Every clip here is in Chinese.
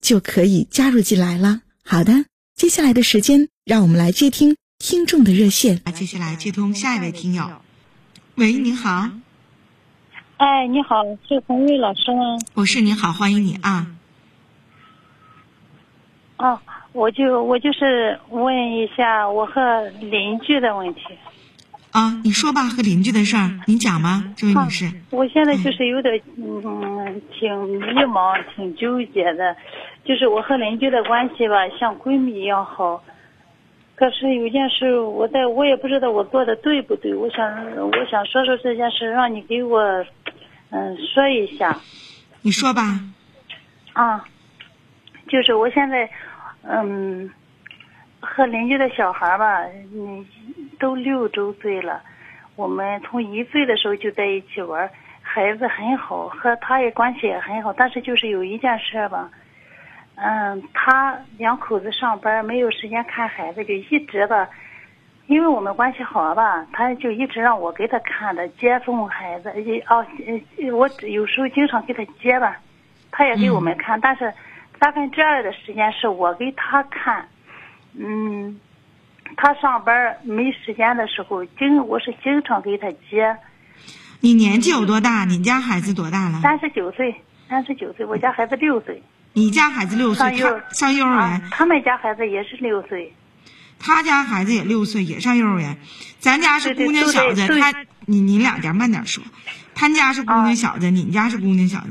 就可以加入进来了。好的，接下来的时间，让我们来接听听众的热线。接下来接通下一位听友。喂，您好。哎，你好，是红瑞老师吗？我是，您好，欢迎你啊。哦，我就我就是问一下我和邻居的问题。啊，你说吧，和邻居的事儿，您讲吧，这位女士。我现在就是有点嗯，挺迷茫，挺纠结的，就是我和邻居的关系吧，像闺蜜一样好。可是有件事，我在我也不知道我做的对不对，我想我想说说这件事，让你给我嗯说一下。你说吧。啊，就是我现在嗯。和邻居的小孩吧，嗯，都六周岁了。我们从一岁的时候就在一起玩，孩子很好，和他也关系也很好。但是就是有一件事吧，嗯，他两口子上班没有时间看孩子，就一直吧，因为我们关系好吧，他就一直让我给他看的接送孩子。哦，我有时候经常给他接吧，他也给我们看，但是三分之二的时间是我给他看。嗯，他上班没时间的时候，经我是经常给他接。你年纪有多大？你家孩子多大了？三十九岁，三十九岁。我家孩子六岁。你家孩子六岁，上幼上幼儿园。他们家孩子也是六岁。他家孩子也六岁，也上幼儿园。咱家是姑娘小子，他你你两家慢点说。他家是姑娘小子，你家是姑娘小子。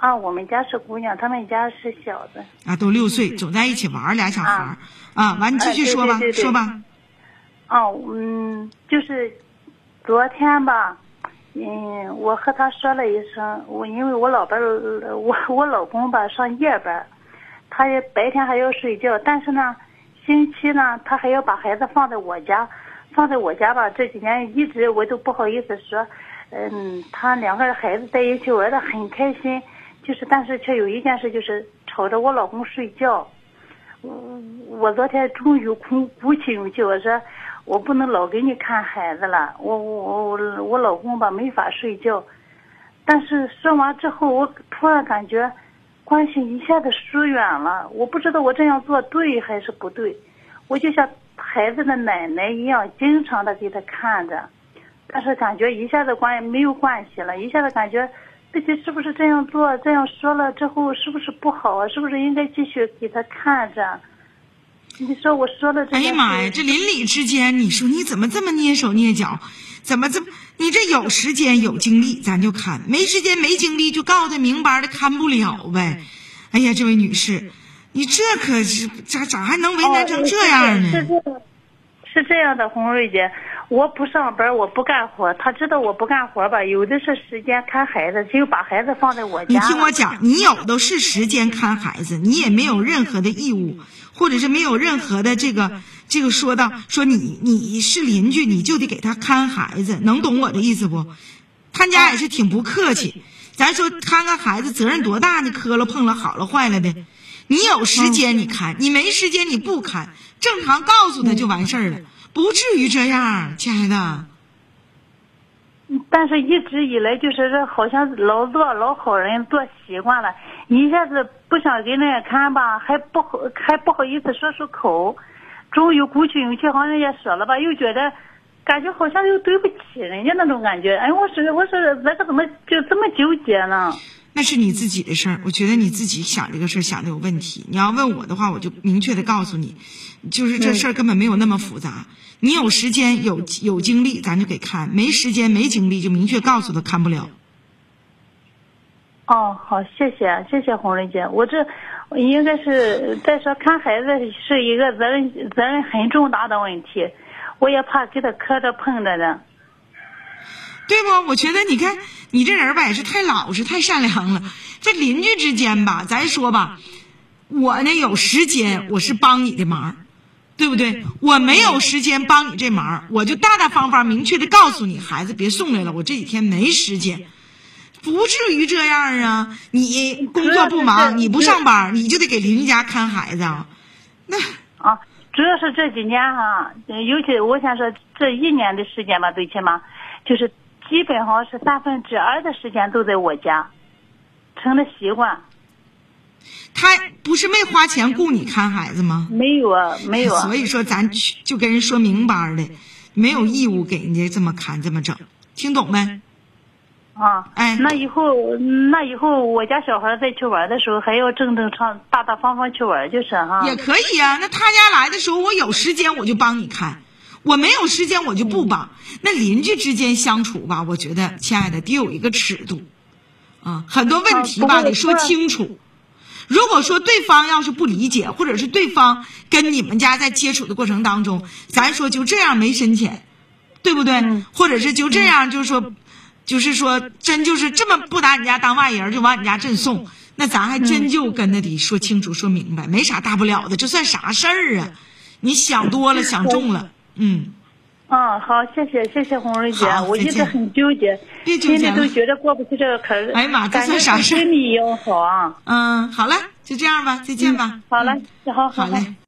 啊，我们家是姑娘，他们家是小子。啊，都六岁，总在一起玩俩小孩儿。啊，完，你继续说吧，说吧。哦，嗯，就是昨天吧，嗯，我和他说了一声，我因为我老伴儿，我我老公吧上夜班，他也白天还要睡觉，但是呢，星期呢他还要把孩子放在我家，放在我家吧，这几年一直我都不好意思说，嗯，他两个孩子在一起玩的很开心。就是，但是却有一件事，就是吵着我老公睡觉。我我昨天终于鼓鼓起勇气，我说我不能老给你看孩子了。我我我我老公吧没法睡觉。但是说完之后，我突然感觉关系一下子疏远了。我不知道我这样做对还是不对。我就像孩子的奶奶一样，经常的给他看着，但是感觉一下子关没有关系了，一下子感觉。自己是不是这样做？这样说了之后，是不是不好啊？是不是应该继续给他看着？你说我说了这。哎呀妈呀！这邻里之间，你说你怎么这么蹑手蹑脚？怎么这么？你这有时间有精力咱就看，没时间没精力就告诉他明白的看不了呗。哎呀，这位女士，你这可是咋咋还能为难成这样呢？是这，是这样的，红瑞姐。我不上班，我不干活。他知道我不干活吧？有的是时间看孩子，只有把孩子放在我家。你听我讲，你有的是时间看孩子，你也没有任何的义务，或者是没有任何的这个这个说到说你你是邻居，你就得给他看孩子，能懂我的意思不？他家也是挺不客气。咱说看看孩子责任多大呢？磕了碰了，好了坏了的，你有时间你看，你没时间你不看，正常告诉他就完事儿了。不至于这样，亲爱的。但是一直以来就是这，好像老做老好人做习惯了，一下子不想给人家看吧，还不好还不好意思说出口，终于鼓起勇气，好像人家说了吧，又觉得感觉好像又对不起人家那种感觉。哎，我说我说这个怎么就这么纠结呢？那是你自己的事儿。我觉得你自己想这个事儿想的有问题。你要问我的话，我就明确的告诉你，就是这事儿根本没有那么复杂。你有时间有有精力，咱就给看；没时间没精力，就明确告诉他看不了。哦，好，谢谢，谢谢红瑞姐。我这应该是再说看孩子是一个责任责任很重大的问题，我也怕给他磕着碰着的。对不？我觉得你看你这人吧，也是太老实、太善良了。这邻居之间吧，咱说吧，我呢有时间，我是帮你的忙，对不对？我没有时间帮你这忙，我就大大方方、明确的告诉你，孩子别送来了，我这几天没时间。不至于这样啊！你工作不忙，你不上班，你就得给邻居家看孩子啊。那啊，主要是这几年哈，尤其我想说这一年的时间吧，最起码就是基本上是三分之二的时间都在我家，成了习惯。他不是没花钱雇你看孩子吗？没有啊，没有啊。所以说，咱去就跟人说明白的，没有义务给人家这么看这么整，听懂没？啊，哎，那以后那以后我家小孩再去玩的时候，还要正正常大大方方去玩就是哈。也可以啊，那他家来的时候，我有时间我就帮你看，我没有时间我就不帮。那邻居之间相处吧，我觉得亲爱的得有一个尺度，啊，很多问题吧得说清楚。如果说对方要是不理解，或者是对方跟你们家在接触的过程当中，咱说就这样没深浅，对不对？或者是就这样，就是说。就是说，真就是这么不拿你家当外人，就往你家镇送，那咱还真就跟他得说清楚、说明白，没啥大不了的，这算啥事儿啊？你想多了，想重了，嗯。嗯，好，谢谢，谢谢红瑞姐，我一直很纠结，心里都觉得过不去这个坎儿。哎呀妈，这算啥事儿？身体要好啊。嗯，好了，就这样吧，再见吧。好嘞，好，好嘞。